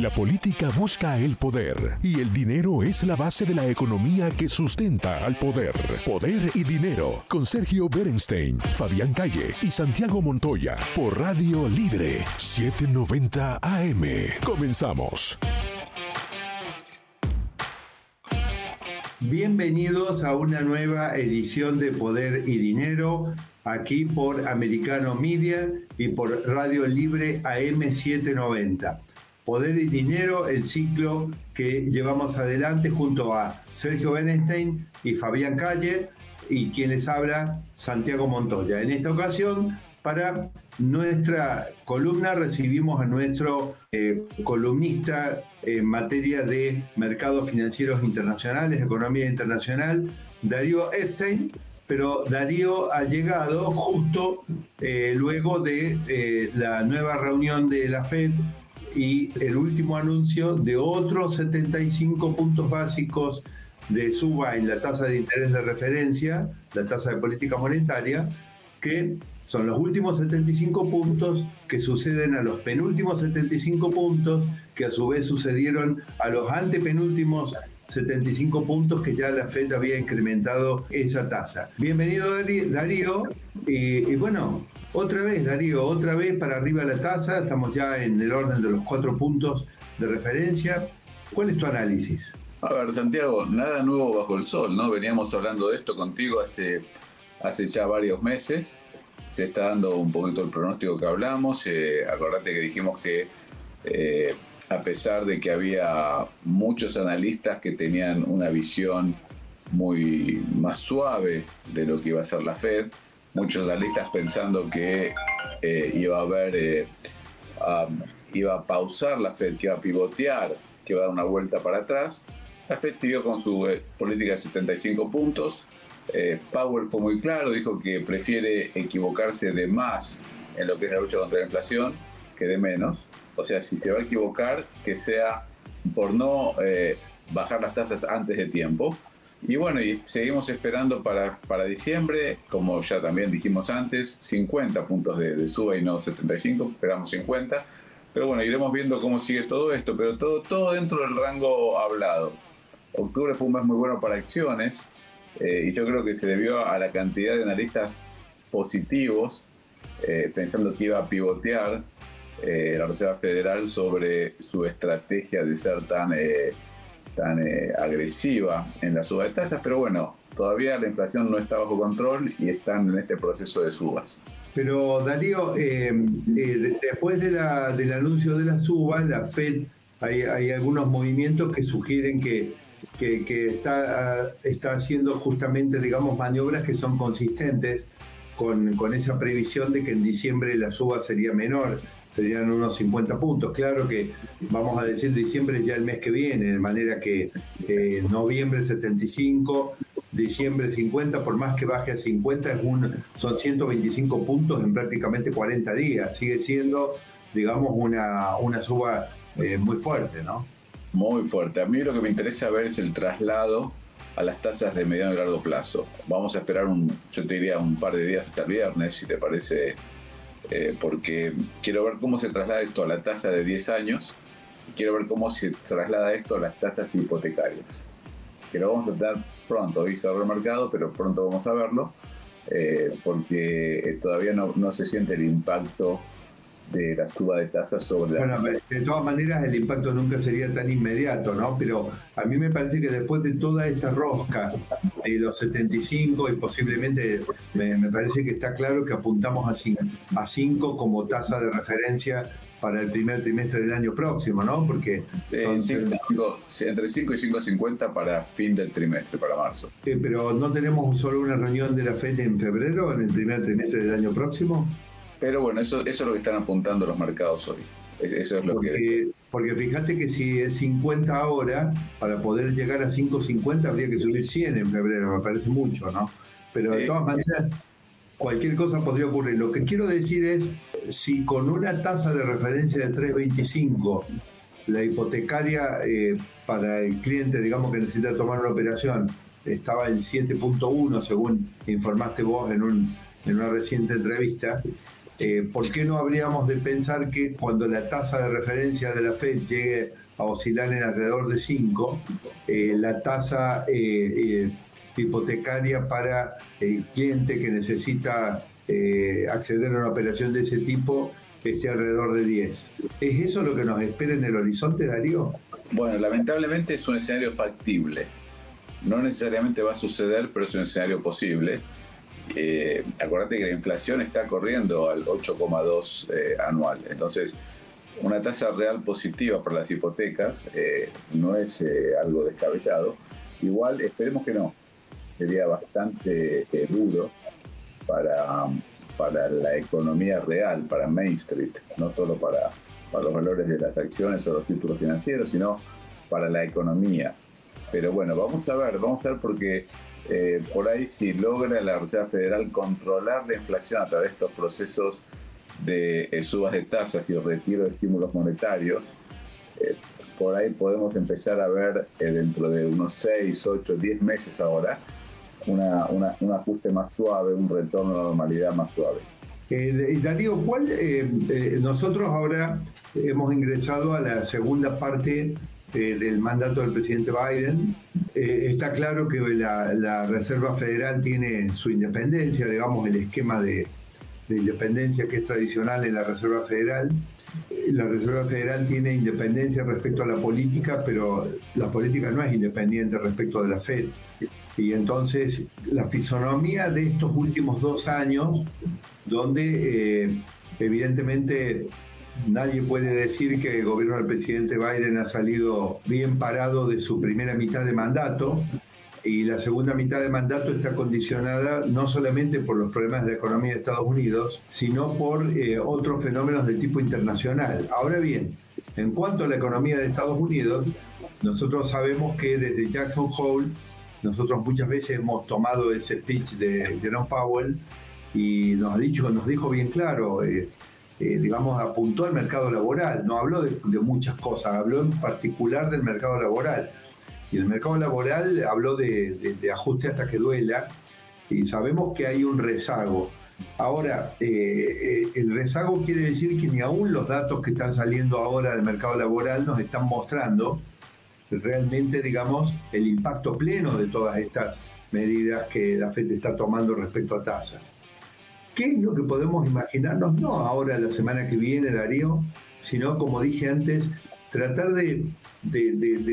La política busca el poder y el dinero es la base de la economía que sustenta al poder. Poder y dinero con Sergio Berenstein, Fabián Calle y Santiago Montoya por Radio Libre 790 AM. Comenzamos. Bienvenidos a una nueva edición de Poder y Dinero, aquí por Americano Media y por Radio Libre AM790. Poder y Dinero, el ciclo que llevamos adelante junto a Sergio Benestein y Fabián Calle y quien les habla, Santiago Montoya. En esta ocasión, para nuestra columna recibimos a nuestro eh, columnista en materia de mercados financieros internacionales, economía internacional, Darío Epstein, pero Darío ha llegado justo eh, luego de eh, la nueva reunión de la Fed y el último anuncio de otros 75 puntos básicos de suba en la tasa de interés de referencia, la tasa de política monetaria, que son los últimos 75 puntos que suceden a los penúltimos 75 puntos, que a su vez sucedieron a los antepenúltimos 75 puntos que ya la Fed había incrementado esa tasa. Bienvenido Darío, y, bueno, otra vez Darío, otra vez para arriba la tasa, estamos ya en el orden de los cuatro puntos de referencia. ¿Cuál es tu análisis? A ver, Santiago, nada nuevo bajo el sol, ¿no? Veníamos hablando de esto contigo hace, hace ya varios meses se está dando un poquito el pronóstico que hablamos. Eh, acordate que dijimos que eh, a pesar de que había muchos analistas que tenían una visión muy más suave de lo que iba a ser la Fed, muchos analistas pensando que eh, iba a haber, iba a pausar la Fed, que iba a pivotear, que iba a dar una vuelta para atrás. La Fed siguió con su política de 75 puntos, eh, Powell fue muy claro, dijo que prefiere equivocarse de más en lo que es la lucha contra la inflación que de menos. O sea, si se va a equivocar, que sea por no eh, bajar las tasas antes de tiempo. Y bueno, y seguimos esperando para, para diciembre, como ya también dijimos antes, 50 puntos de, suba y no 75, esperamos 50. Pero bueno, iremos viendo cómo sigue todo esto, pero todo, todo dentro del rango hablado. Octubre fue un mes muy bueno para acciones, eh, y yo creo que se debió a la cantidad de analistas positivos, eh, pensando que iba a pivotear eh, la Reserva Federal sobre su estrategia de ser tan, tan agresiva en la suba de tasas, pero bueno, todavía la inflación no está bajo control y están en este proceso de subas. Pero Darío, después de la, del anuncio de la suba, la Fed, hay, algunos movimientos que sugieren que que, está, está haciendo justamente, digamos, maniobras que son consistentes con, con, esa previsión de que en diciembre la suba sería menor, serían unos 50 puntos. Claro que vamos a decir diciembre ya el mes que viene, de manera que eh, noviembre 75, diciembre 50, por más que baje a 50, es un, son 125 puntos en prácticamente 40 días. Sigue siendo, digamos, una, una suba eh, muy fuerte, ¿no? Muy fuerte. A mí lo que me interesa ver es el traslado a las tasas de mediano y largo plazo. Vamos a esperar un, yo te diría un par de días hasta el viernes, si te parece, eh, porque quiero ver cómo se traslada esto a la tasa de 10 años y quiero ver cómo se traslada esto a las tasas hipotecarias. Que lo vamos a tratar pronto, hoy el mercado, pero pronto vamos a verlo, eh, porque eh, todavía no se siente el impacto de la suba de tasas sobre la... Bueno, de todas maneras el impacto nunca sería tan inmediato, ¿no? Pero a mí me parece que después de toda esta rosca de los 75 y posiblemente me, parece que está claro que apuntamos a 5, a 5 como tasa de referencia para el primer trimestre del año próximo, ¿no? Porque entre 5 y 5.50 para fin del trimestre, para marzo. pero ¿no tenemos solo una reunión de la FED en febrero, en el primer trimestre del año próximo? Pero bueno, eso, eso es lo que están apuntando los mercados hoy. Eso es lo porque, que... porque fíjate que si es 50 ahora, para poder llegar a 5.50 habría que subir 100 en febrero, me parece mucho, ¿no? Pero de todas maneras, cualquier cosa podría ocurrir. Lo que quiero decir es, si con una tasa de referencia de 3.25, la hipotecaria eh, para el cliente, digamos que necesita tomar una operación, estaba en 7.1, según informaste vos en, un, en una reciente entrevista, eh, ¿por qué no habríamos de pensar que cuando la tasa de referencia de la Fed llegue a oscilar en alrededor de 5, eh, la tasa eh, hipotecaria para el cliente que necesita acceder a una operación de ese tipo esté alrededor de 10? ¿Es eso lo que nos espera en el horizonte, Darío? Bueno, lamentablemente es un escenario factible. No necesariamente va a suceder, pero es un escenario posible eh, acuérdate que la inflación está corriendo al 8,2 eh, anual. Entonces, una tasa real positiva para las hipotecas eh, no es eh, algo descabellado. Igual, esperemos que no. Sería bastante duro para, para la economía real, para Main Street, no solo para, para los valores de las acciones o los títulos financieros, sino para la economía. Pero bueno, vamos a ver, vamos a ver porque eh, por ahí si logra la Reserva Federal controlar la inflación a través de estos procesos de eh, subas de tasas y retiro de estímulos monetarios, eh, por ahí podemos empezar a ver dentro de unos 6, 8, 10 meses ahora una, un ajuste más suave, un retorno a la normalidad más suave. Darío, ¿cuál, nosotros ahora hemos ingresado a la segunda parte del mandato del presidente Biden. Eh, está claro que la, Reserva Federal tiene su independencia, digamos, el esquema de, independencia que es tradicional en la Reserva Federal. Eh, la Reserva Federal tiene independencia respecto a la política, pero la política no es independiente respecto de la Fed. Y entonces la fisonomía de estos últimos dos años, donde eh, evidentemente Nadie puede decir que el gobierno del presidente Biden ha salido bien parado de su primera mitad de mandato y la segunda mitad de mandato está condicionada no solamente por los problemas de la economía de Estados Unidos, sino por eh, otros fenómenos de tipo internacional. Ahora bien, en cuanto a la economía de Estados Unidos, nosotros sabemos que desde Jackson Hole, nosotros muchas veces hemos tomado ese speech de Jerome Powell y nos ha dicho, nos dijo bien claro, eh, eh, digamos, apuntó al mercado laboral, no habló de, muchas cosas, habló en particular del mercado laboral. Y el mercado laboral habló de, ajuste hasta que duela y sabemos que hay un rezago. Ahora, eh, eh, el rezago quiere decir que ni aún los datos que están saliendo ahora del mercado laboral nos están mostrando realmente, digamos, el impacto pleno de todas estas medidas que la FED está tomando respecto a tasas. ¿Qué es lo que podemos imaginarnos? No ahora, la semana que viene, Darío, sino, como dije antes, tratar de,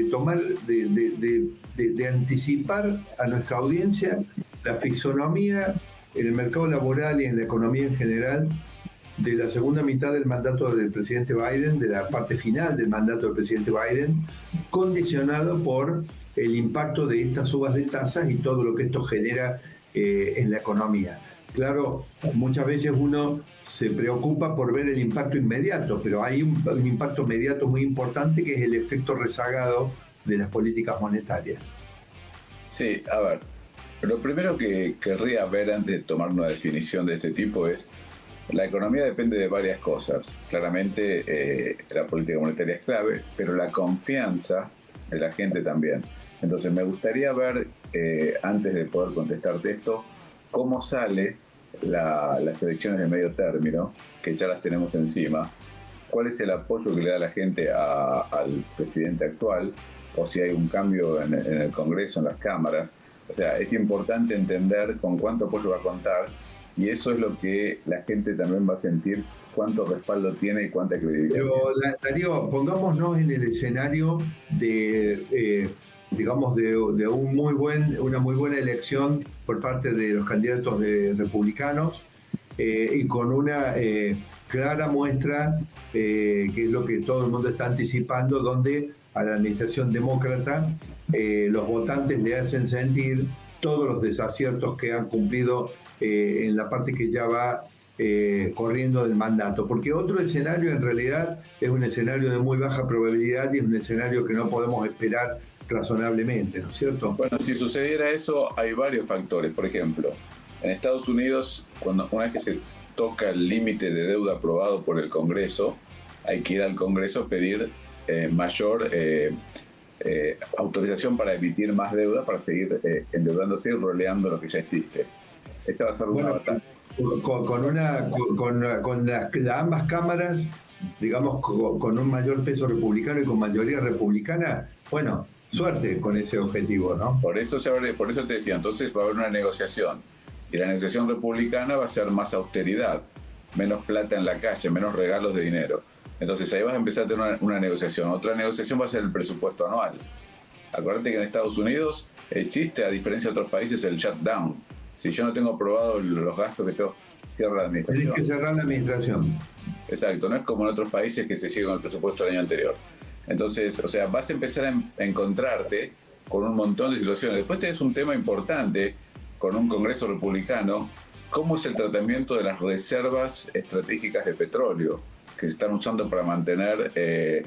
tomar, de, anticipar a nuestra audiencia la fisonomía en el mercado laboral y en la economía en general de la segunda mitad del mandato del presidente Biden, de la parte final del mandato del presidente Biden, condicionado por el impacto de estas subas de tasas y todo lo que esto genera eh, en la economía. Claro, muchas veces uno se preocupa por ver el impacto inmediato, pero hay un, impacto inmediato muy importante que es el efecto rezagado de las políticas monetarias. Sí, a ver, lo primero que querría ver antes de tomar una definición de este tipo es, la economía depende de varias cosas. Claramente eh, la política monetaria es clave, pero la confianza de la gente también. Entonces me gustaría ver, eh, antes de poder contestarte esto, cómo sale las elecciones de medio término, que ya las tenemos encima, cuál es el apoyo que le da la gente al presidente actual, o si hay un cambio en, el Congreso, en las cámaras. O sea, es importante entender con cuánto apoyo va a contar y eso es lo que la gente también va a sentir cuánto respaldo tiene y cuánta credibilidad. Pero, Darío, pongámonos en el escenario de eh, digamos, de, un muy buen, una muy buena elección por parte de los candidatos de republicanos eh, y con una eh, clara muestra, eh, que es lo que todo el mundo está anticipando, donde a la administración demócrata los votantes le hacen sentir todos los desaciertos que han cumplido en la parte que ya va corriendo del mandato, porque otro escenario en realidad es un escenario de muy baja probabilidad y es un escenario que no podemos esperar razonablemente, ¿no es cierto? Bueno, si sucediera eso, hay varios factores. Por ejemplo, en Estados Unidos, cuando una vez que se toca el límite de deuda aprobado por el Congreso, hay que ir al Congreso a pedir eh, mayor eh, eh, autorización para emitir más deuda, para seguir endeudándose y roleando lo que ya existe. Esta va a ser una batalla. con, una, con, las, ambas cámaras, digamos, con, un mayor peso republicano y con mayoría republicana, bueno, suerte con ese objetivo, ¿no? Por eso, se por eso te decía, entonces va a haber una negociación. Y la negociación republicana va a ser más austeridad, menos plata en la calle, menos regalos de dinero. Entonces ahí vas a empezar a tener una, negociación. Otra negociación va a ser el presupuesto anual. Acuérdate que en Estados Unidos existe, a diferencia de otros países, el shutdown. Si yo no tengo aprobado los gastos que tengo, cierra la administración. Tienes que cerrar la administración. Exacto, no es como en otros países que se sigue con el presupuesto del año anterior. Entonces, o sea, vas a empezar a, encontrarte con un montón de situaciones. Después tenés un tema importante con un Congreso republicano, cómo es el tratamiento de las reservas estratégicas de petróleo que se están usando para mantener eh,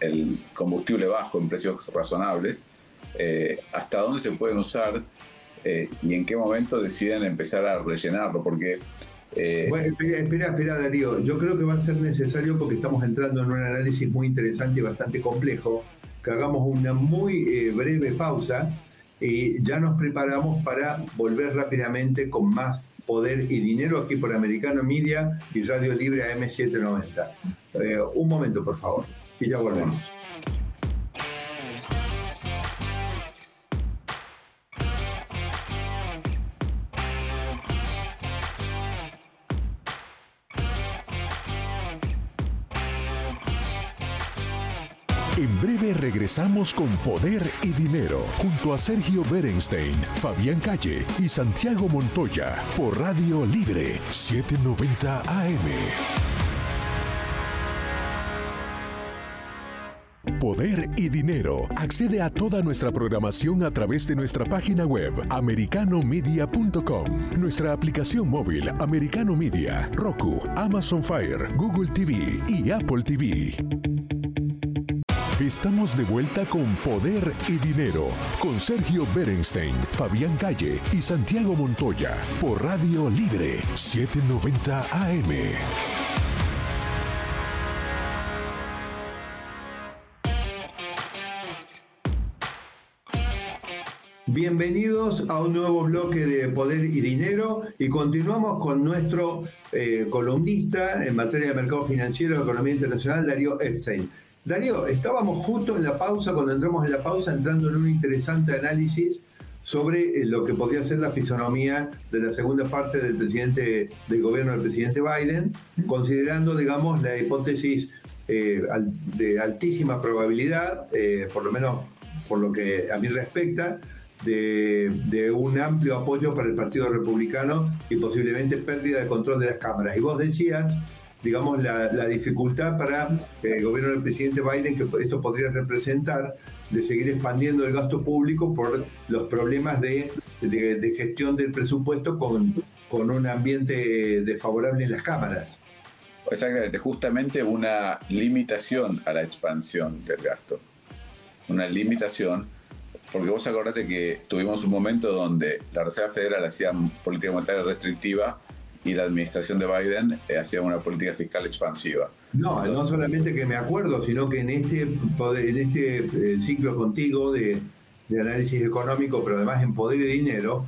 el, combustible bajo en precios razonables, eh, hasta dónde se pueden usar eh, y en qué momento deciden empezar a rellenarlo, porque... Bueno, espera, espera, Darío, yo creo que va a ser necesario porque estamos entrando en un análisis muy interesante y bastante complejo, que hagamos una muy breve pausa y ya nos preparamos para volver rápidamente con más poder y dinero aquí por Americano Media y Radio Libre AM790. Eh, un momento, por favor, y ya volvemos. En breve regresamos con Poder y Dinero junto a Sergio Berenstein, Fabián Calle y Santiago Montoya por Radio Libre 790 AM. Poder y Dinero. Accede a toda nuestra programación a través de nuestra página web americanomedia.com, nuestra aplicación móvil Americano Media, Roku, Amazon Fire, Google TV y Apple TV. Estamos de vuelta con Poder y Dinero, con Sergio Berenstein, Fabián Calle y Santiago Montoya, por Radio Libre 790 AM. Bienvenidos a un nuevo bloque de Poder y Dinero y continuamos con nuestro eh, columnista en materia de mercado financiero y economía internacional, Darío Epstein. Darío, estábamos justo en la pausa, cuando entramos en la pausa, entrando en un interesante análisis sobre eh, lo que podría ser la fisonomía de la segunda parte del presidente del gobierno del presidente Biden, considerando, digamos, la hipótesis eh, de altísima probabilidad, eh, por lo menos por lo que a mí respecta, de, de, un amplio apoyo para el Partido Republicano y posiblemente pérdida de control de las cámaras. Y vos decías digamos, la, dificultad para el gobierno del presidente Biden, que esto podría representar, de seguir expandiendo el gasto público por los problemas de, gestión del presupuesto con, con un ambiente desfavorable en las cámaras. Exactamente, justamente una limitación a la expansión del gasto. Una limitación, porque vos acordate que tuvimos un momento donde la Reserva Federal hacía política monetaria restrictiva y la administración de Biden eh, hacía una política fiscal expansiva. No, no solamente que me acuerdo, sino que en este, en este eh, ciclo contigo de, de, análisis económico, pero además en poder y dinero,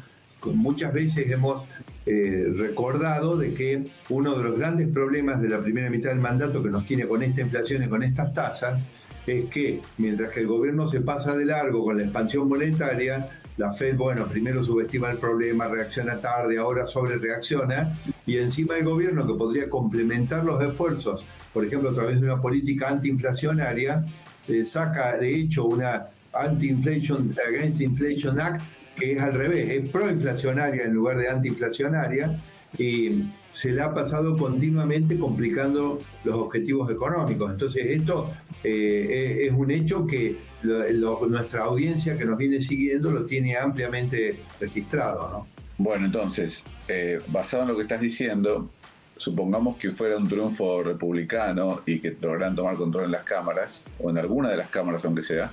muchas veces hemos eh, recordado de que uno de los grandes problemas de la primera mitad del mandato que nos tiene con esta inflación y con estas tasas es que mientras que el gobierno se pasa de largo con la expansión monetaria, la Fed, bueno, primero subestima el problema, reacciona tarde, ahora sobre reacciona, y encima el gobierno que podría complementar los esfuerzos, por ejemplo, a través de una política antiinflacionaria, eh, saca de hecho una Anti-Inflation Against Inflation Act, que es al revés, es proinflacionaria en lugar de antiinflacionaria, y se le ha pasado continuamente complicando los objetivos económicos. Entonces esto eh, es un hecho que nuestra audiencia que nos viene siguiendo lo tiene ampliamente registrado. ¿no? Bueno, entonces, eh, basado en lo que estás diciendo, supongamos que fuera un triunfo republicano y que lograran tomar control en las cámaras, o en alguna de las cámaras aunque sea,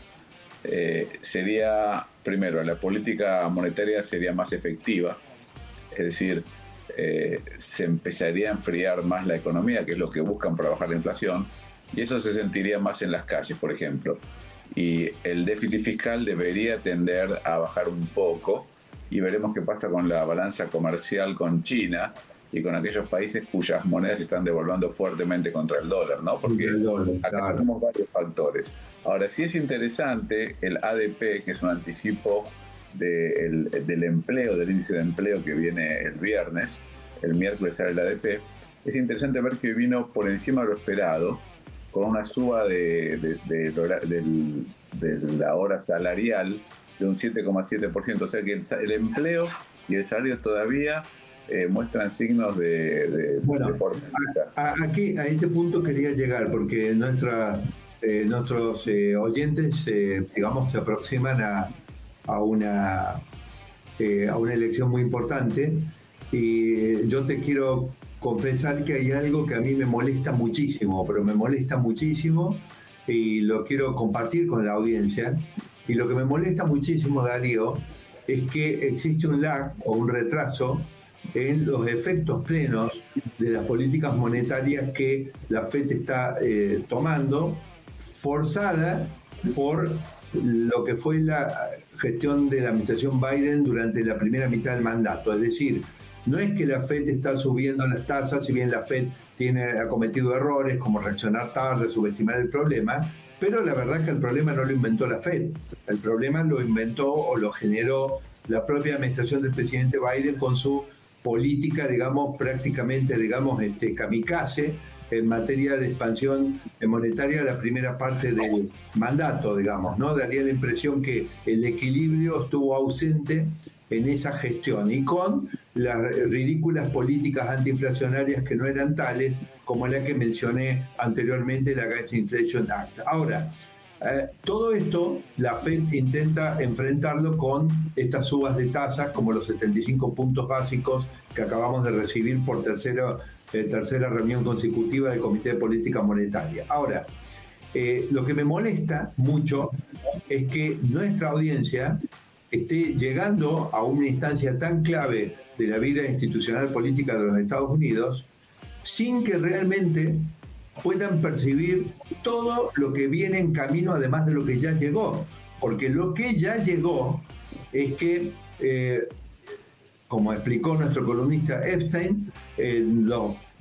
eh, sería, primero, la política monetaria sería más efectiva, es decir, eh, se empezaría a enfriar más la economía, que es lo que buscan para bajar la inflación, y eso se sentiría más en las calles, por ejemplo. Y el déficit fiscal debería tender a bajar un poco, y veremos qué pasa con la balanza comercial con China y con aquellos países cuyas monedas se están devolviendo fuertemente contra el dólar, ¿no? Porque acá tenemos varios factores. Ahora, sí es interesante el ADP, que es un anticipo del empleo, del índice de empleo que viene el viernes, el miércoles sale el ADP, es interesante ver que vino por encima de lo esperado, con una suba de, de, la hora salarial de un 7,7%. O sea que el, empleo y el salario todavía eh, muestran signos de, bueno, Aquí, a este punto quería llegar, porque nuestra, eh, nuestros eh, oyentes, digamos, se aproximan a, a, una, a una elección muy importante. Y yo te quiero confesar que hay algo que a mí me molesta muchísimo, pero me molesta muchísimo y lo quiero compartir con la audiencia. Y lo que me molesta muchísimo, Darío, es que existe un lag o un retraso en los efectos plenos de las políticas monetarias que la FED está eh, tomando, forzada por lo que fue la gestión de la administración Biden durante la primera mitad del mandato. Es decir, no es que la FED está subiendo las tasas, si bien la FED tiene, ha cometido errores como reaccionar tarde, subestimar el problema, pero la verdad que el problema no lo inventó la FED, el problema lo inventó o lo generó la propia administración del presidente Biden con su política, digamos, prácticamente, digamos, este, kamikaze en materia de expansión monetaria la primera parte del mandato, digamos, ¿no? Daría la impresión que el equilibrio estuvo ausente en esa gestión y con las ridículas políticas antiinflacionarias que no eran tales como la que mencioné anteriormente, la Gas Inflation Act. Ahora, eh, todo esto la Fed intenta enfrentarlo con estas subas de tasas, como los 75 puntos básicos que acabamos de recibir por tercera, eh, tercera reunión consecutiva del Comité de Política Monetaria. Ahora, eh, lo que me molesta mucho es que nuestra audiencia esté llegando a una instancia tan clave de la vida institucional política de los Estados Unidos sin que realmente puedan percibir todo lo que viene en camino además de lo que ya llegó. Porque lo que ya llegó es que, eh, como explicó nuestro columnista Epstein,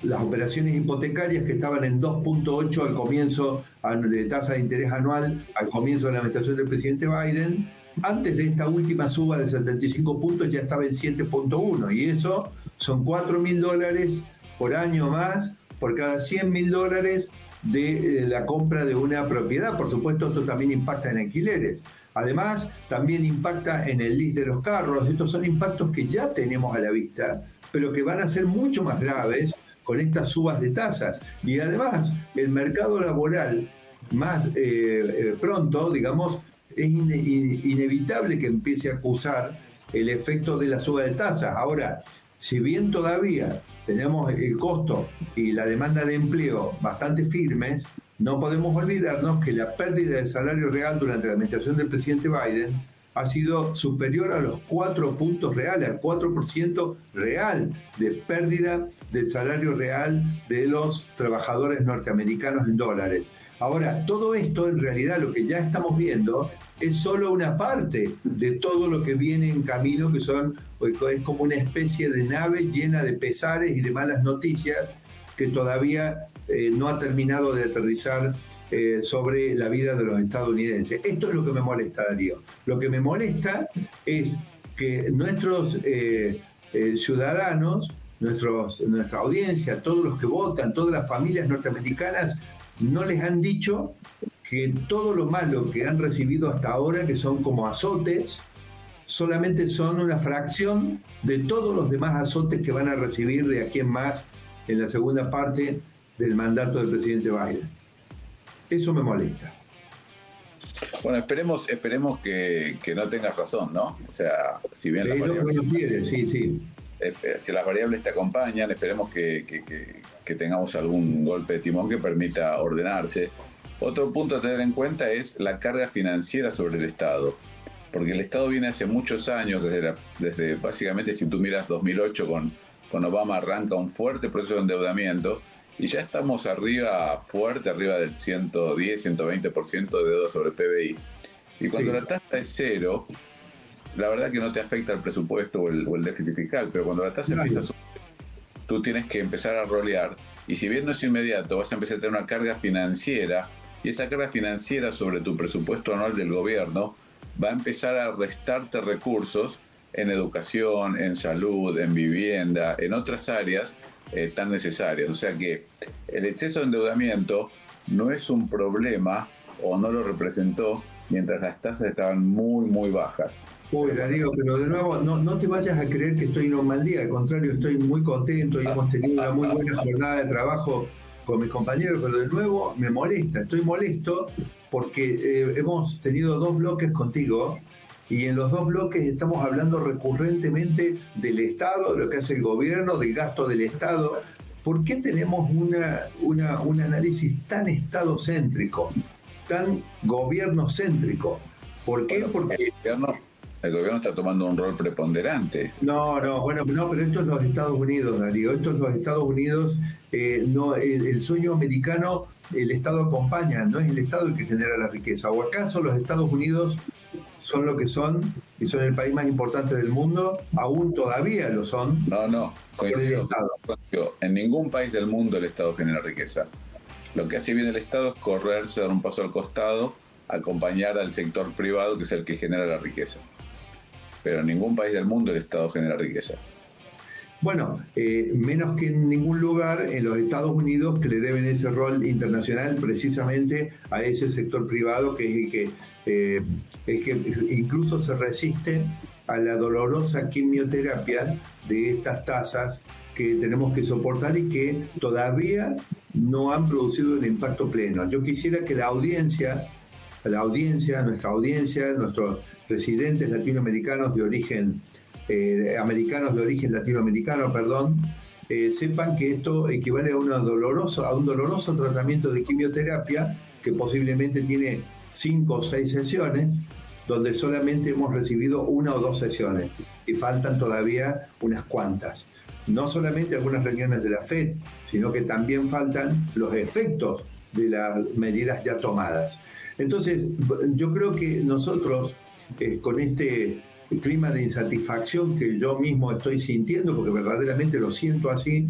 las operaciones hipotecarias que estaban en 2.8 al comienzo de tasa de interés anual al comienzo de la administración del presidente Biden, antes de esta última suba de 75 puntos ya estaba en 7.1 y eso son 4 mil dólares por año más por cada 100 mil dólares de eh, la compra de una propiedad. Por supuesto, esto también impacta en alquileres. Además, también impacta en el list de los carros. Estos son impactos que ya tenemos a la vista, pero que van a ser mucho más graves con estas subas de tasas. Y además, el mercado laboral más eh, eh, pronto, digamos, es inevitable que empiece a acusar el efecto de la suba de tasas. Ahora, si bien todavía tenemos el costo y la demanda de empleo bastante firmes, no podemos olvidarnos que la pérdida del salario real durante la administración del presidente Biden ha sido superior a los 4 puntos reales, al 4% real de pérdida del salario real de los trabajadores norteamericanos en dólares. Ahora, todo esto en realidad lo que ya estamos viendo es solo una parte de todo lo que viene en camino, que son es como una especie de nave llena de pesares y de malas noticias que todavía eh, no ha terminado de aterrizar eh, sobre la vida de los estadounidenses. Esto es lo que me molesta, Darío. Lo que me molesta es que nuestros eh, eh, ciudadanos, nuestros, nuestra audiencia, todos los que votan, todas las familias norteamericanas, no les han dicho que todo lo malo que han recibido hasta ahora, que son como azotes, solamente son una fracción de todos los demás azotes que van a recibir de aquí en más en la segunda parte del mandato del presidente Biden. Eso me molesta. Bueno, esperemos, esperemos que, no tengas razón, ¿no? O sea, si bien las variables, sí, sí. Eh, eh, si las variables te acompañan, esperemos que, tengamos algún golpe de timón que permita ordenarse. Otro punto a tener en cuenta es la carga financiera sobre el Estado, porque el Estado viene hace muchos años, desde, desde básicamente si tú miras 2008 con, con Obama arranca un fuerte proceso de endeudamiento y ya estamos arriba, fuerte, arriba del 110, 120% de deuda sobre PBI. Y cuando la tasa es cero, la verdad que no te afecta el presupuesto o el, o el déficit fiscal, pero cuando la tasa empieza a subir, tú tienes que empezar a rolear. Y si bien no es inmediato, vas a empezar a tener una carga financiera y esa carga financiera sobre tu presupuesto anual del gobierno va a empezar a restarte recursos en educación, en salud, en vivienda, en otras áreas eh, tan necesarias. O sea que el exceso de endeudamiento no es un problema o no lo representó mientras las tasas estaban muy, muy bajas. Uy, Darío, pero de nuevo, no, no te vayas a creer que estoy en un mal día, al contrario, estoy muy contento y hemos tenido una muy buena jornada de trabajo con mis compañeros, pero de nuevo me molesta, estoy molesto porque eh, hemos tenido dos bloques contigo y en los dos bloques estamos hablando recurrentemente del Estado, de lo que hace el gobierno, del gasto del Estado. ¿Por qué tenemos una, una, un análisis tan estadocéntrico, tan gobierno-céntrico? ¿Por qué? Porque... El gobierno, el gobierno está tomando un rol preponderante. No, no, bueno, no, pero esto es los Estados Unidos, Darío. Esto es los Estados Unidos. Eh, no, el, el, sueño americano, el Estado acompaña, no es el Estado el que genera la riqueza. ¿O acaso los Estados Unidos son lo que son y son el país más importante del mundo, aún todavía lo son. No, no, coincido. En ningún país del mundo el Estado genera riqueza. Lo que hace bien el Estado es correrse, dar un paso al costado, acompañar al sector privado, que es el que genera la riqueza. Pero en ningún país del mundo el Estado genera riqueza. Bueno, eh, menos que en ningún lugar en los Estados Unidos que le deben ese rol internacional precisamente a ese sector privado que es el que, eh, el que incluso se resiste a la dolorosa quimioterapia de estas tasas que tenemos que soportar y que todavía no han producido un impacto pleno. Yo quisiera que la audiencia, la audiencia, nuestra audiencia, nuestros residentes latinoamericanos de origen eh, americanos de origen latinoamericano, perdón, eh, sepan que esto equivale a, una doloroso, a un doloroso tratamiento de quimioterapia que posiblemente tiene cinco o seis sesiones, donde solamente hemos recibido una o dos sesiones y faltan todavía unas cuantas. No solamente algunas reuniones de la FED, sino que también faltan los efectos de las medidas ya tomadas. Entonces, yo creo que nosotros, eh, con este clima de insatisfacción que yo mismo estoy sintiendo, porque verdaderamente lo siento así,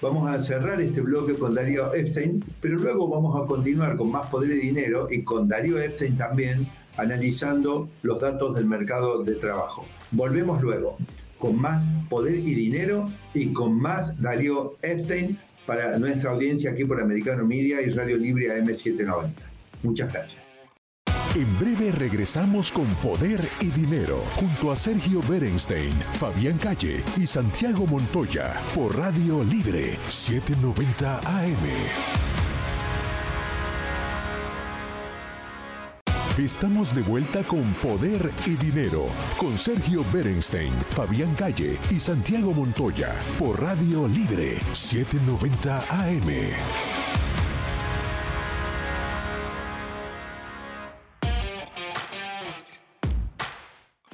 vamos a cerrar este bloque con Darío Epstein, pero luego vamos a continuar con más poder y dinero y con Darío Epstein también analizando los datos del mercado de trabajo. Volvemos luego con más poder y dinero y con más Darío Epstein para nuestra audiencia aquí por Americano Media y Radio Libre AM790. Muchas gracias. En breve regresamos con Poder y Dinero junto a Sergio Berenstein, Fabián Calle y Santiago Montoya por Radio Libre 790 AM. Estamos de vuelta con Poder y Dinero con Sergio Berenstein, Fabián Calle y Santiago Montoya por Radio Libre 790 AM.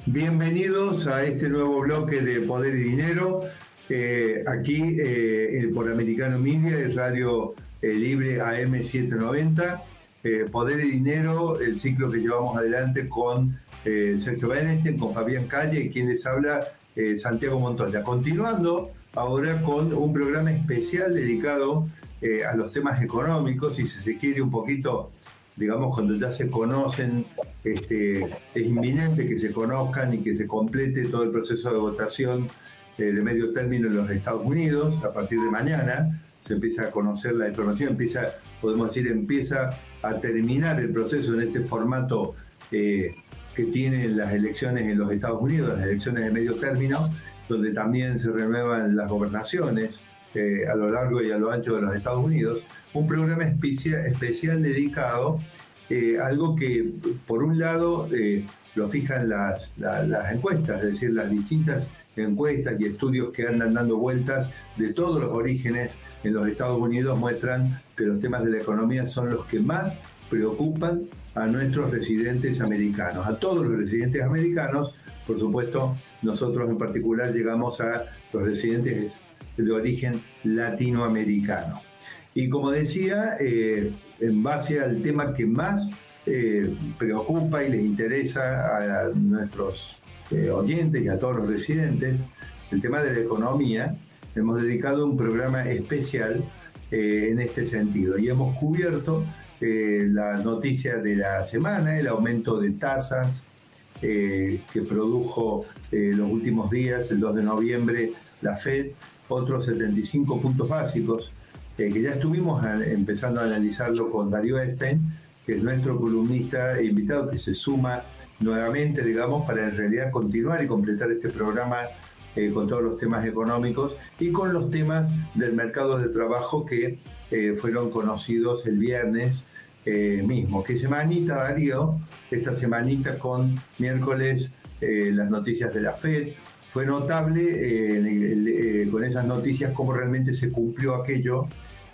Bienvenidos a este nuevo bloque de Poder y Dinero, eh, aquí eh, por Americano Media y Radio eh, Libre AM790. Poder y Dinero, el ciclo que llevamos adelante con Sergio Benestein, con Fabián Calle y quien les habla, Santiago Montoya. Continuando ahora con un programa especial dedicado a los temas económicos y si se quiere un poquito digamos, cuando ya se conocen, este, es inminente que se conozcan y que se complete todo el proceso de votación eh, de medio término en los Estados Unidos. A partir de mañana se empieza a conocer la información, empieza, podemos decir, empieza a terminar el proceso en este formato eh, que tienen las elecciones en los Estados Unidos, las elecciones de medio término, donde también se renuevan las gobernaciones a lo largo y a lo ancho de los Estados Unidos, un programa especial, dedicado eh, a algo que, por un lado, eh, lo fijan las, las encuestas, es decir, las distintas encuestas y estudios que andan dando vueltas de todos los orígenes en los Estados Unidos muestran que los temas de la economía son los que más preocupan a nuestros residentes americanos, a todos los residentes americanos, por supuesto, nosotros en particular llegamos a los residentes de origen latinoamericano. Y como decía, eh, en base al tema que más eh, preocupa y les interesa a nuestros oyentes y a todos los residentes, el tema de la economía, hemos dedicado un programa especial en este sentido y hemos cubierto la noticia de la semana, el aumento de tasas que produjo los últimos días, el 2 de noviembre, la Fed, otros 75 puntos básicos, que ya estuvimos empezando a analizarlo con Darío Estein, que es nuestro columnista e invitado, que se suma nuevamente, digamos, para en realidad continuar y completar este programa eh, con todos los temas económicos y con los temas del mercado de trabajo que eh, fueron conocidos el viernes eh, mismo. ¿Qué semanita, Darío? Esta semanita con miércoles las noticias de la FED, fue notable eh, eh, con esas noticias cómo realmente se cumplió aquello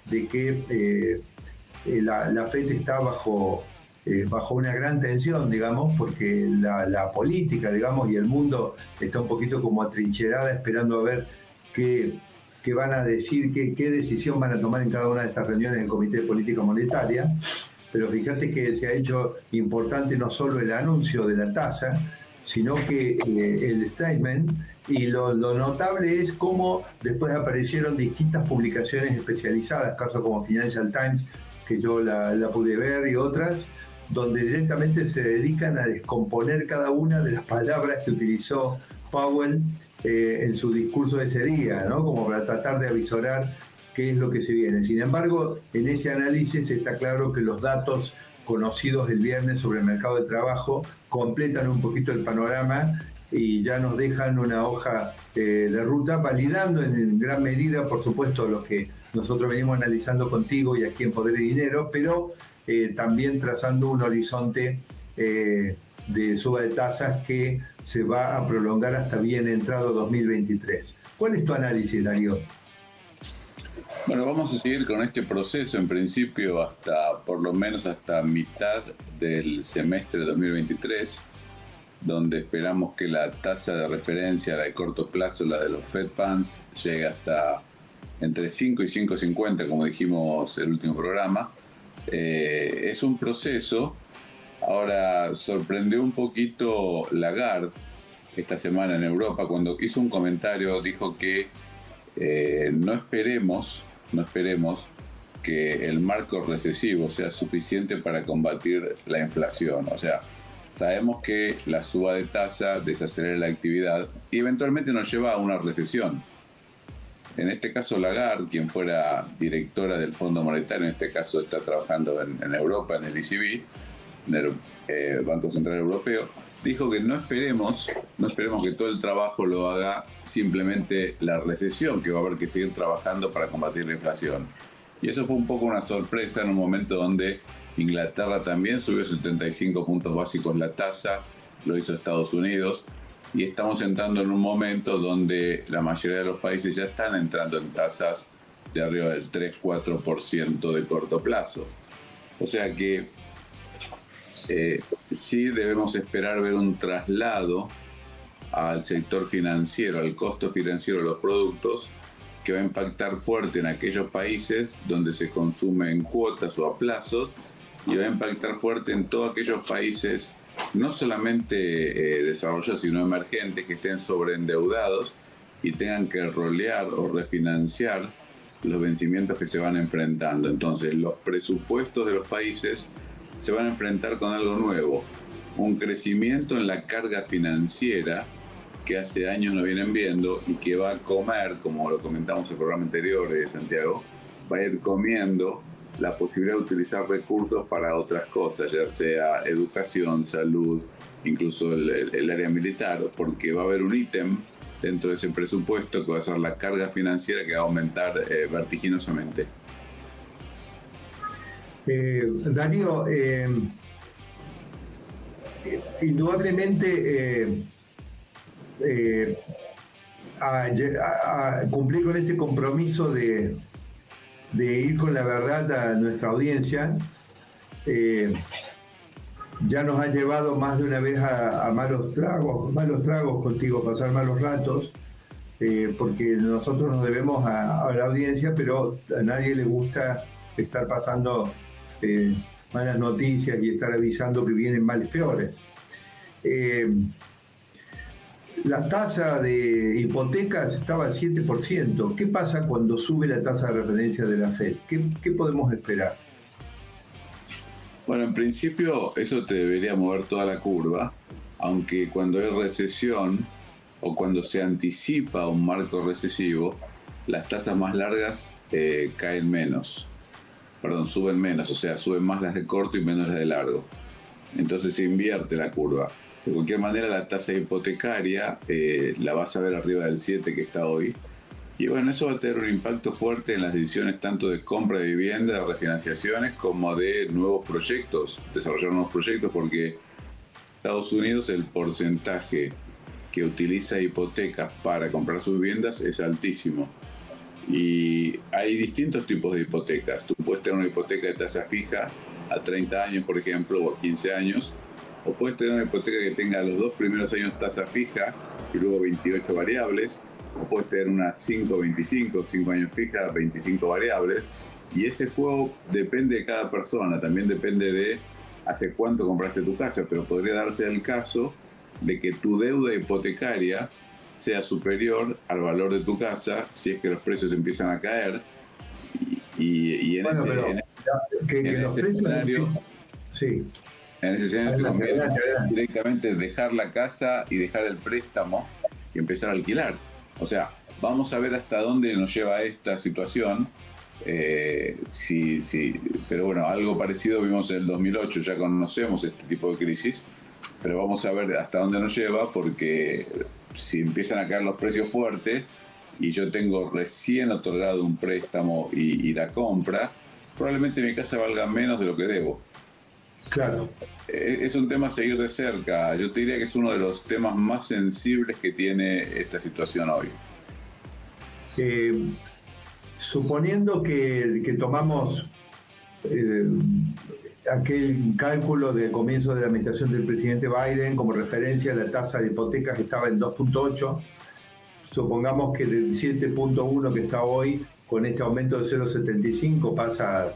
de que eh, la, la, está bajo, bajo una gran tensión, digamos, porque la, política, digamos, y el mundo está un poquito como atrincherada esperando a ver qué, qué van a decir, qué, qué decisión van a tomar en cada una de estas reuniones del Comité de Política Monetaria. Pero fíjate que se ha hecho importante no solo el anuncio de la tasa, sino que el statement y lo, notable es cómo después aparecieron distintas publicaciones especializadas, casos como Financial Times, que yo la, pude ver, y otras, donde directamente se dedican a descomponer cada una de las palabras que utilizó Powell eh, en su discurso de ese día, ¿no? como para tratar de avisorar qué es lo que se viene. Sin embargo, en ese análisis está claro que los datos conocidos el viernes sobre el mercado de trabajo completan un poquito el panorama y ya nos dejan una hoja eh, de ruta, validando en gran medida, por supuesto, lo que nosotros venimos analizando contigo y aquí en Poder y Dinero, pero eh, también trazando un horizonte eh, de suba de tasas que se va a prolongar hasta bien entrado 2023. ¿Cuál es tu análisis, Darío? Bueno, vamos a seguir con este proceso en principio hasta por lo menos hasta mitad del semestre 2023 donde esperamos que la tasa de referencia, la de corto plazo, la de los Fed Funds, llegue hasta entre 5 y 5,50, como dijimos el último programa. Eh, es un proceso. Ahora sorprendió un poquito Lagarde esta semana en Europa cuando hizo un comentario, dijo que eh, no esperemos, no esperemos que el marco recesivo sea suficiente para combatir la inflación. O sea, Sabemos que la suba de tasa desacelera la actividad y eventualmente nos lleva a una recesión. En este caso, Lagarde, quien fuera directora del Fondo Monetario, en este caso está trabajando en, Europa, en el ECB, en el eh, Banco Central Europeo, dijo que no esperemos, no esperemos que todo el trabajo lo haga simplemente la recesión, que va a haber que seguir trabajando para combatir la inflación. Y eso fue un poco una sorpresa en un momento donde Inglaterra también subió 75 puntos básicos la tasa, lo hizo Estados Unidos, y estamos entrando en un momento donde la mayoría de los países ya están entrando en tasas de arriba del 3-4% de corto plazo. O sea que eh, sí debemos esperar ver un traslado al sector financiero, al costo financiero de los productos, que va a impactar fuerte en aquellos países donde se consumen cuotas o a plazos y va a impactar fuerte en todos aquellos países, no solamente eh, desarrollados, sino emergentes, que estén sobreendeudados y tengan que rolear o refinanciar los vencimientos que se van enfrentando. Entonces, los presupuestos de los países se van a enfrentar con algo nuevo, un crecimiento en la carga financiera que hace años no vienen viendo y que va a comer, como lo comentamos en el programa anterior de Santiago, va a ir comiendo la posibilidad de utilizar recursos para otras cosas, ya sea educación, salud, incluso el, área militar, porque va a haber un ítem dentro de ese presupuesto que va a ser la carga financiera que va a aumentar eh, vertiginosamente. Eh, Darío, eh, indudablemente cumplir con este compromiso de, ir con la verdad a nuestra audiencia. Eh, ya nos ha llevado más de una vez a, malos tragos, malos tragos contigo, pasar malos ratos, eh, porque nosotros nos debemos a, la audiencia, pero a nadie le gusta estar pasando eh, malas noticias y estar avisando que vienen males peores. la tasa de hipotecas estaba al 7%. ¿Qué pasa cuando sube la tasa de referencia de la Fed? ¿Qué, podemos esperar? Bueno, en principio eso te debería mover toda la curva, aunque cuando hay recesión o cuando se anticipa un marco recesivo, las tasas más largas eh, caen menos, perdón, suben menos, o sea, suben más las de corto y menos las de largo. Entonces se invierte la curva. De cualquier manera, la tasa hipotecaria eh, la vas a ver arriba del 7 que está hoy. Y bueno, eso va a tener un impacto fuerte en las decisiones tanto de compra de vivienda, de refinanciaciones, como de nuevos proyectos, desarrollar nuevos proyectos, porque Estados Unidos el porcentaje que utiliza hipotecas para comprar sus viviendas es altísimo. Y hay distintos tipos de hipotecas. Tú puedes tener una hipoteca de tasa fija a 30 años, por ejemplo, o a 15 años, o puedes tener una hipoteca que tenga los dos primeros años tasa fija y luego 28 variables, o puedes tener una 5, 25, 5 años fija, 25 variables. Y ese juego depende de cada persona, también depende de hace cuánto compraste tu casa, pero podría darse el caso de que tu deuda hipotecaria sea superior al valor de tu casa si es que los precios empiezan a caer. Y, en, ese, escenario, sí. En ese escenario directamente dejar la casa y dejar el préstamo y empezar a alquilar. O sea, vamos a ver hasta dónde nos lleva esta situación. Eh, sí, sí, pero bueno, algo parecido vimos en el 2008, ya conocemos este tipo de crisis, pero vamos a ver hasta dónde nos lleva porque si empiezan a caer los precios fuertes y yo tengo recién otorgado un préstamo y, y la compra, probablemente mi casa valga menos de lo que debo. Claro. Eh, es un tema a seguir de cerca. Yo te diría que es uno de los temas más sensibles que tiene esta situación hoy. Eh, suponiendo que, tomamos eh, aquel cálculo de comienzo de la administración del presidente Biden como referencia, la tasa de hipotecas estaba en 2.8, supongamos que del 7.1 que está hoy, con este aumento de 0.75 pasa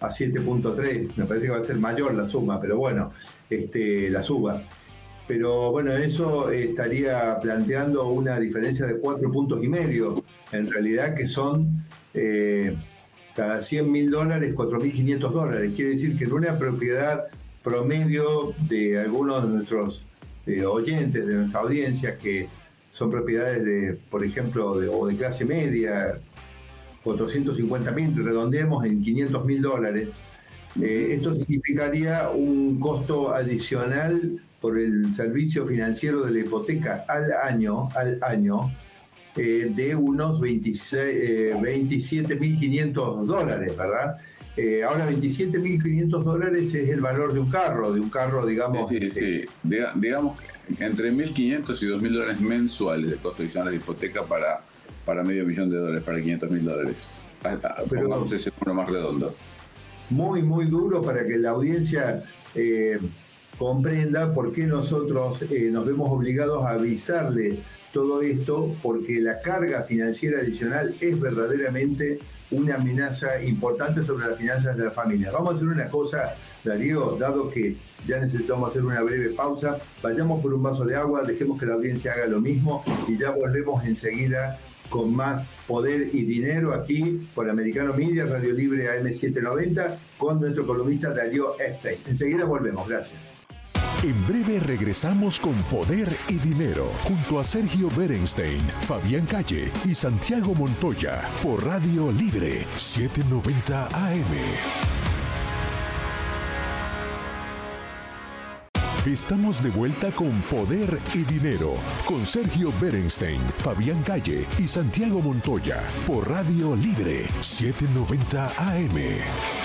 a 7.3, me parece que va a ser mayor la suma, pero bueno, este, la suba. Pero bueno, eso estaría planteando una diferencia de 4 puntos y medio, en realidad que son eh, cada 100 mil dólares, 4.500 dólares. Quiere decir que en una propiedad promedio de algunos de nuestros eh, oyentes, de nuestra audiencia, que son propiedades de, por ejemplo, o de clase media, 450 mil, redondeemos en 500 mil dólares. Eh, esto significaría un costo adicional por el servicio financiero de la hipoteca al año, al año eh, de unos 27.500 eh, dólares, ¿verdad? ahora 27.500 dólares es el valor de un carro, de un carro, digamos... Sí, sí, digamos entre 1.500 y 2.000 dólares mensuales de costo adicional de hipoteca para para medio millón de dólares, para 500 mil dólares. Ah, ah, pongamos ese número más redondo. Muy, muy duro para que la audiencia eh, comprenda por qué nosotros eh, nos vemos obligados a avisarle todo esto, porque la carga financiera adicional es verdaderamente una amenaza importante sobre las finanzas de la familia. Vamos a hacer una cosa, Darío, dado que ya necesitamos hacer una breve pausa, vayamos por un vaso de agua, dejemos que la audiencia haga lo mismo y ya volvemos enseguida con más poder y dinero aquí por Americano Media, Radio Libre AM790, con nuestro columnista Darío Epstein. Enseguida volvemos, gracias. En breve regresamos con Poder y Dinero, junto a Sergio Berenstein, Fabián Calle y Santiago Montoya, por Radio Libre 790 AM. Estamos de vuelta con Poder y Dinero, con Sergio Berenstein, Fabián Calle y Santiago Montoya, por Radio Libre 790 AM.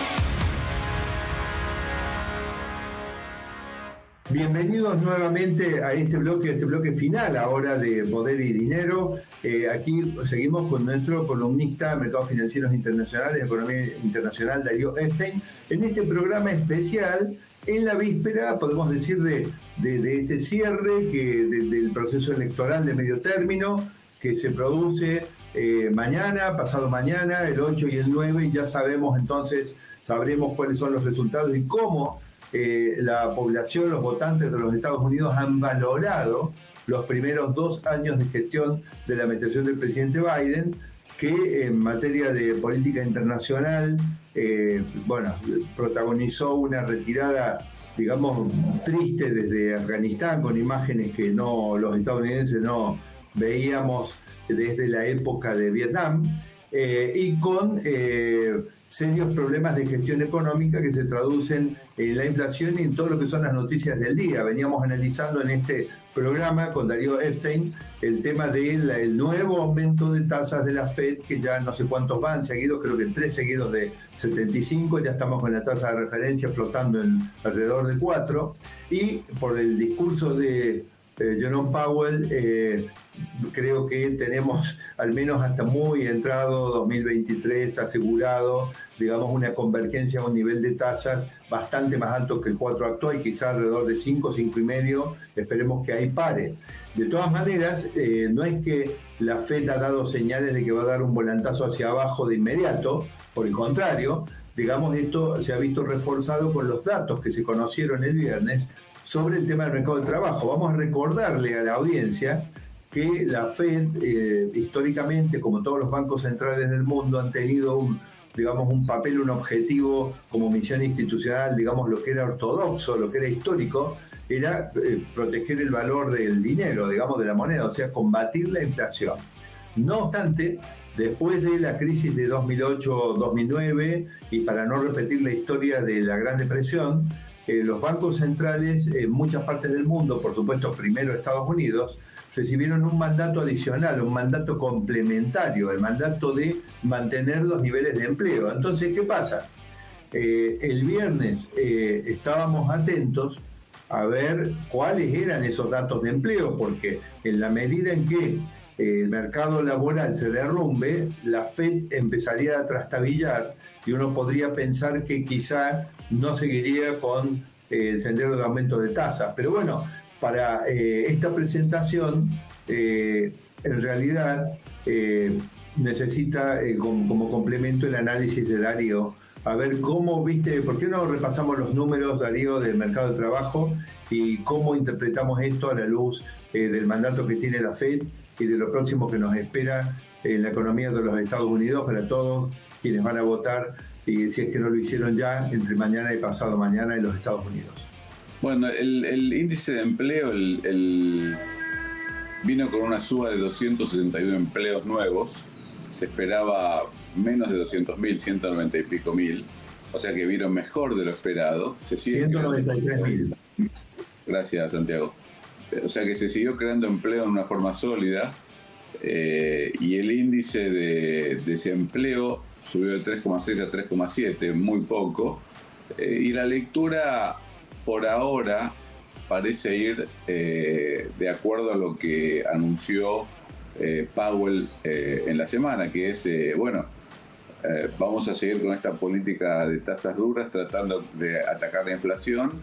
Bienvenidos nuevamente a este bloque, este bloque final ahora de Poder y Dinero. Eh, aquí seguimos con nuestro columnista de Mercados Financieros Internacionales, Economía Internacional, Darío Epstein, en este programa especial en la víspera, podemos decir, de, este cierre que, del proceso electoral de medio término que se produce eh, mañana, pasado mañana, el 8 y el 9, y ya sabemos entonces, sabremos cuáles son los resultados y cómo eh, la población, los votantes de los Estados Unidos han valorado los primeros dos años de gestión de la administración del presidente Biden, que en materia de política internacional, eh, bueno, protagonizó una retirada, digamos, triste desde Afganistán, con imágenes que no los estadounidenses no veíamos desde la época de Vietnam, eh, y con serios problemas de gestión económica que se traducen en la inflación y en todo lo que son las noticias del día. Veníamos analizando en este programa con Darío Epstein el tema del nuevo aumento de tasas de la Fed, que ya no sé cuántos van seguidos, creo que tres seguidos de 75, ya estamos con la tasa de referencia flotando en alrededor de 4, y por el discurso de eh, Jerome Powell, eh, creo que tenemos al menos hasta muy entrado 2023 asegurado, digamos, una convergencia a un nivel de tasas bastante más alto que el 4 actual, quizá alrededor de 5, 5 y medio, esperemos que ahí pare. De todas maneras, eh, no es que la Fed ha dado señales de que va a dar un volantazo hacia abajo de inmediato, por el contrario, digamos, esto se ha visto reforzado con los datos que se conocieron el viernes sobre el tema del mercado de trabajo. Vamos a recordarle a la audiencia que la Fed, eh, históricamente, como todos los bancos centrales del mundo, han tenido un, digamos, un papel, un objetivo como misión institucional, digamos, lo que era ortodoxo, lo que era histórico, era eh, proteger el valor del dinero, digamos, de la moneda, o sea, combatir la inflación. No obstante, después de la crisis de 2008-2009, y para no repetir la historia de la Gran Depresión, los bancos centrales en muchas partes del mundo, por supuesto primero Estados Unidos, recibieron un mandato adicional, un mandato complementario, el mandato de mantener los niveles de empleo. Entonces, ¿qué pasa? Eh, el viernes eh, estábamos atentos a ver cuáles eran esos datos de empleo, porque en la medida en que eh, el mercado laboral se derrumbe, la Fed empezaría a trastabillar y uno podría pensar que quizá no seguiría con eh, el sendero de aumento de tasas. Pero bueno, para eh, esta presentación, eh, en realidad necesita como, como, complemento el análisis de Darío. A ver cómo viste, ¿por qué no repasamos los números, Darío, del mercado de trabajo y cómo interpretamos esto a la luz del mandato que tiene la FED y de lo próximo que nos espera en la economía de los Estados Unidos para todos quienes van a votar y si es que no lo hicieron ya entre mañana y pasado mañana en los Estados Unidos. Bueno, el, índice de empleo el, vino con una suba de 261 empleos nuevos. Se esperaba menos de 200 mil, 190 y pico mil. O sea que vieron mejor de lo esperado. Se 193 mil. Gracias, Santiago. O sea que se siguió creando empleo en una forma sólida. Eh, y el índice de desempleo subió de 3,6 a 3,7, muy poco. Eh, y la lectura por ahora parece ir eh, de acuerdo a lo que anunció Powell en la semana, que es, bueno, vamos a seguir con esta política de tasas duras tratando de atacar la inflación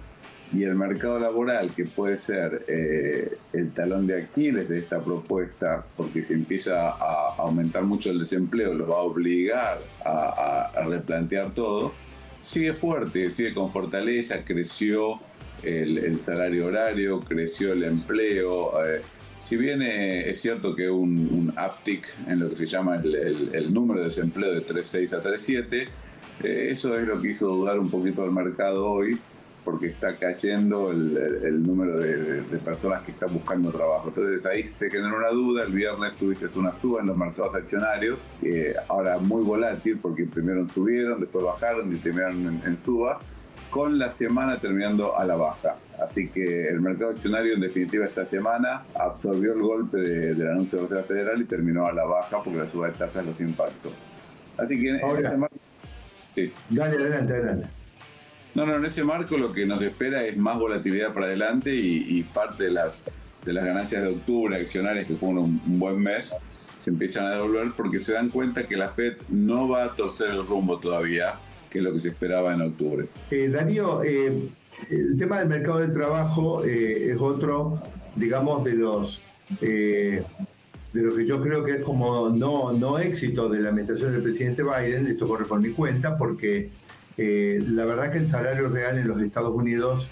y el mercado laboral, que puede ser eh, el talón de Aquiles de esta propuesta, porque si empieza a aumentar mucho el desempleo, lo va a obligar a, replantear todo, sigue fuerte, sigue con fortaleza, creció el, salario horario, creció el empleo. Eh, si bien eh, es cierto que un, un uptick en lo que se llama el, el número de desempleo de 3.6 a 3.7, eso es lo que hizo dudar un poquito al mercado hoy porque está cayendo el, número de, personas que están buscando trabajo. Entonces ahí se quedó una duda, el viernes tuviste una suba en los mercados accionarios, ahora muy volátil porque primero subieron, después bajaron y terminaron en, suba, con la semana terminando a la baja. Así que el mercado accionario en definitiva esta semana absorbió el golpe del anuncio de la Reserva Federal y terminó a la baja porque la suba de tasas los impactos. Así que en sí. Dale, adelante, adelante. No, no, en ese marco lo que nos espera es más volatilidad para adelante y, parte de las, de las ganancias de octubre accionarias, que fue un, buen mes, se empiezan a devolver porque se dan cuenta que la Fed no va a torcer el rumbo todavía, que es lo que se esperaba en octubre. Eh, eh, el tema del mercado de trabajo eh, es otro, digamos, de los... de lo que yo creo que es como no, no éxito de la administración del presidente Biden, esto corre por mi cuenta, porque la verdad que el salario real en los Estados Unidos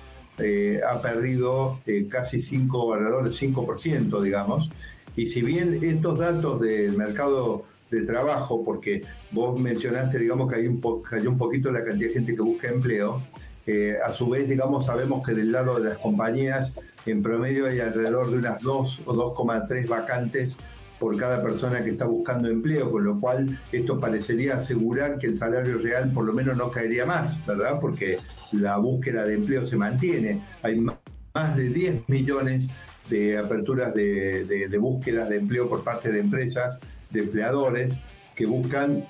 ha perdido casi 5 valores, 5%, digamos. Y si bien estos datos del mercado de trabajo, porque vos mencionaste, digamos, que hay un cayó un poquito la cantidad de gente que busca empleo, a su vez, digamos, sabemos que del lado de las compañías, en promedio hay alrededor de unas 2 o 2,3 vacantes por cada persona que está buscando empleo, con lo cual esto parecería asegurar que el salario real por lo menos no caería más, ¿verdad? Porque la búsqueda de empleo se mantiene. Hay más de 10 millones de aperturas de, de búsquedas de empleo por parte de empresas, de empleadores que buscan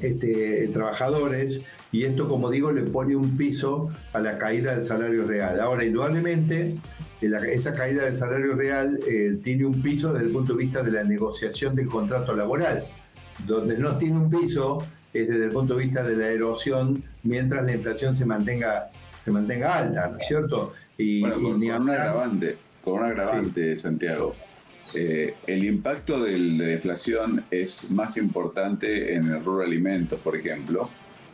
este, trabajadores y esto, como digo, le pone un piso a la caída del salario real. Ahora, indudablemente, eh, esa caída del salario real eh, tiene un piso desde el punto de vista de la negociación del contrato laboral. Donde no tiene un piso es desde el punto de vista de la erosión mientras la inflación se mantenga, se mantenga alta, ¿no es cierto? Y, bueno, con, un agravante, con un agravante, Santiago. Eh, el impacto de la inflación es más importante en el rubro alimentos, por ejemplo.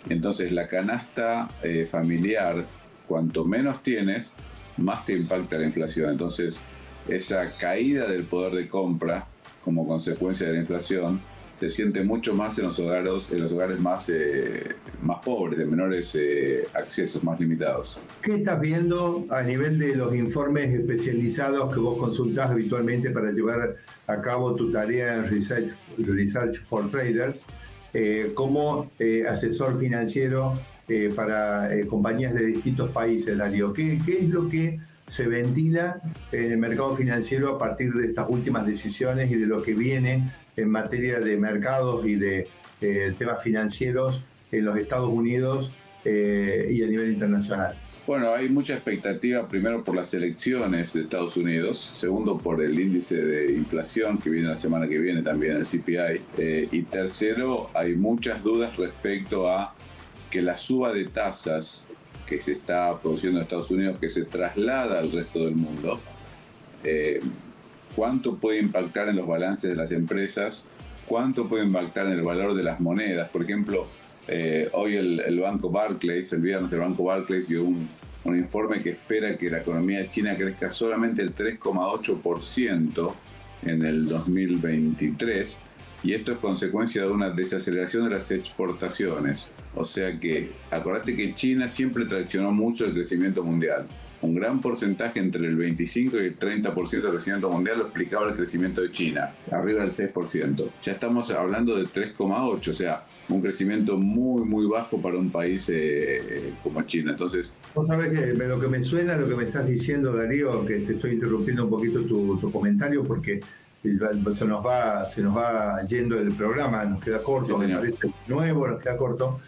Entonces la canasta eh, familiar, cuanto menos tienes, más te impacta la inflación. Entonces esa caída del poder de compra como consecuencia de la inflación se siente mucho más en los hogares, en los hogares más, eh, más pobres, de menores eh, accesos, más limitados. ¿Qué estás viendo a nivel de los informes especializados que vos consultás habitualmente para llevar a cabo tu tarea en Research, Research for Traders eh, como asesor financiero para compañías de distintos países, Darío? ¿Qué, ¿Qué es lo que se ventila en el mercado financiero a partir de estas últimas decisiones y de lo que viene en materia de mercados y de eh, temas financieros en los Estados Unidos eh, y a nivel internacional? Bueno, hay mucha expectativa, primero por las elecciones de Estados Unidos, segundo por el índice de inflación que viene la semana que viene también, el CPI, eh, y tercero, hay muchas dudas respecto a que la suba de tasas que se está produciendo en Estados Unidos, que se traslada al resto del mundo, cuánto puede impactar en los balances de las empresas, cuánto puede impactar en el valor de las monedas. Por ejemplo, eh, hoy el, banco Barclays, el viernes el banco Barclays dio un, un informe que espera que la economía china crezca solamente el 3,8% en el 2023 y esto es consecuencia de una desaceleración de las exportaciones. O sea que, acordate que China siempre traccionó mucho el crecimiento mundial un gran porcentaje entre el 25 y el 30% del crecimiento mundial lo explicaba el crecimiento de China, arriba del 6%. Ya estamos hablando de 3,8, o sea, un crecimiento muy, muy bajo para un país eh, como China. Entonces... Vos sabés que lo que me suena, lo que me estás diciendo, Darío, que te estoy interrumpiendo un poquito tu, comentario porque se nos va se nos va yendo el programa, nos queda corto, me parece nuevo, nos queda corto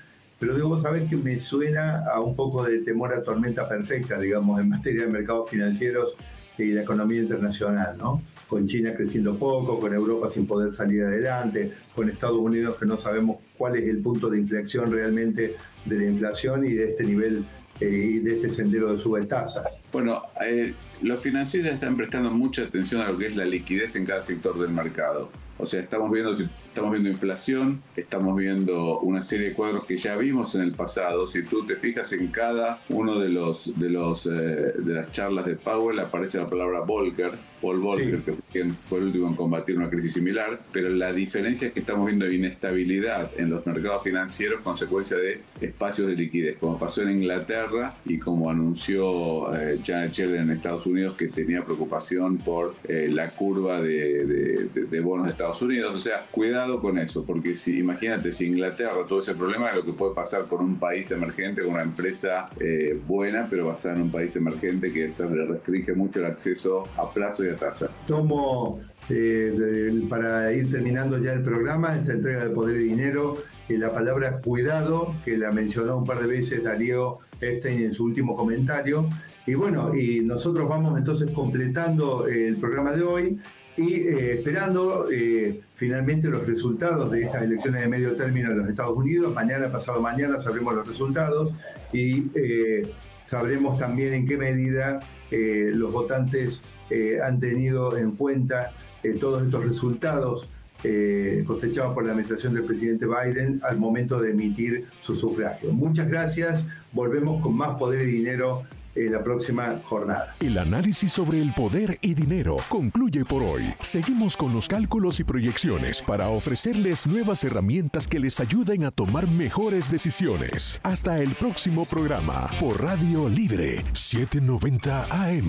pero digo, sabes que me suena a un poco de temor a tormenta perfecta, digamos, en materia de mercados financieros y la economía internacional, ¿no? Con China creciendo poco, con Europa sin poder salir adelante, con Estados Unidos que no sabemos cuál es el punto de inflexión realmente de la inflación y de este nivel eh, y de este sendero de suba de tasas. Bueno, eh, los financieros están prestando mucha atención a lo que es la liquidez en cada sector del mercado. O sea, estamos viendo, estamos viendo inflación, estamos viendo una serie de cuadros que ya vimos en el pasado. Si tú te fijas en cada uno de los de los eh, de las charlas de Powell aparece la palabra Volcker, Paul Volcker, que fue el último en combatir una crisis similar, pero la diferencia es que estamos viendo inestabilidad en los mercados financieros consecuencia de espacios de liquidez, como pasó en Inglaterra y como anunció eh, Janet Yellen en Estados Unidos que tenía preocupación por eh, la curva de, de, de bonos de Estados Unidos. O sea, cuidado con eso, porque si imagínate si Inglaterra todo ese problema lo que puede pasar con un país emergente, con una empresa eh, buena, pero basada en un país emergente que se le restringe mucho el acceso a plazo y a tasa. Tomo eh, para ir terminando ya el programa, esta entrega de poder y dinero, eh, la palabra cuidado, que la mencionó un par de veces Darío Epstein en su último comentario. Y bueno, y nosotros vamos entonces completando el programa de hoy y eh, esperando eh, finalmente los resultados de estas elecciones de medio término en los Estados Unidos. Mañana, pasado mañana, sabremos los resultados y eh, sabremos también en qué medida los votantes han tenido en cuenta todos estos resultados eh, cosechado por la administración del presidente Biden al momento de emitir su sufragio. Muchas gracias, volvemos con más poder y dinero en la próxima jornada. El análisis sobre el poder y dinero concluye por hoy. Seguimos con los cálculos y proyecciones para ofrecerles nuevas herramientas que les ayuden a tomar mejores decisiones. Hasta el próximo programa por Radio Libre 790 AM.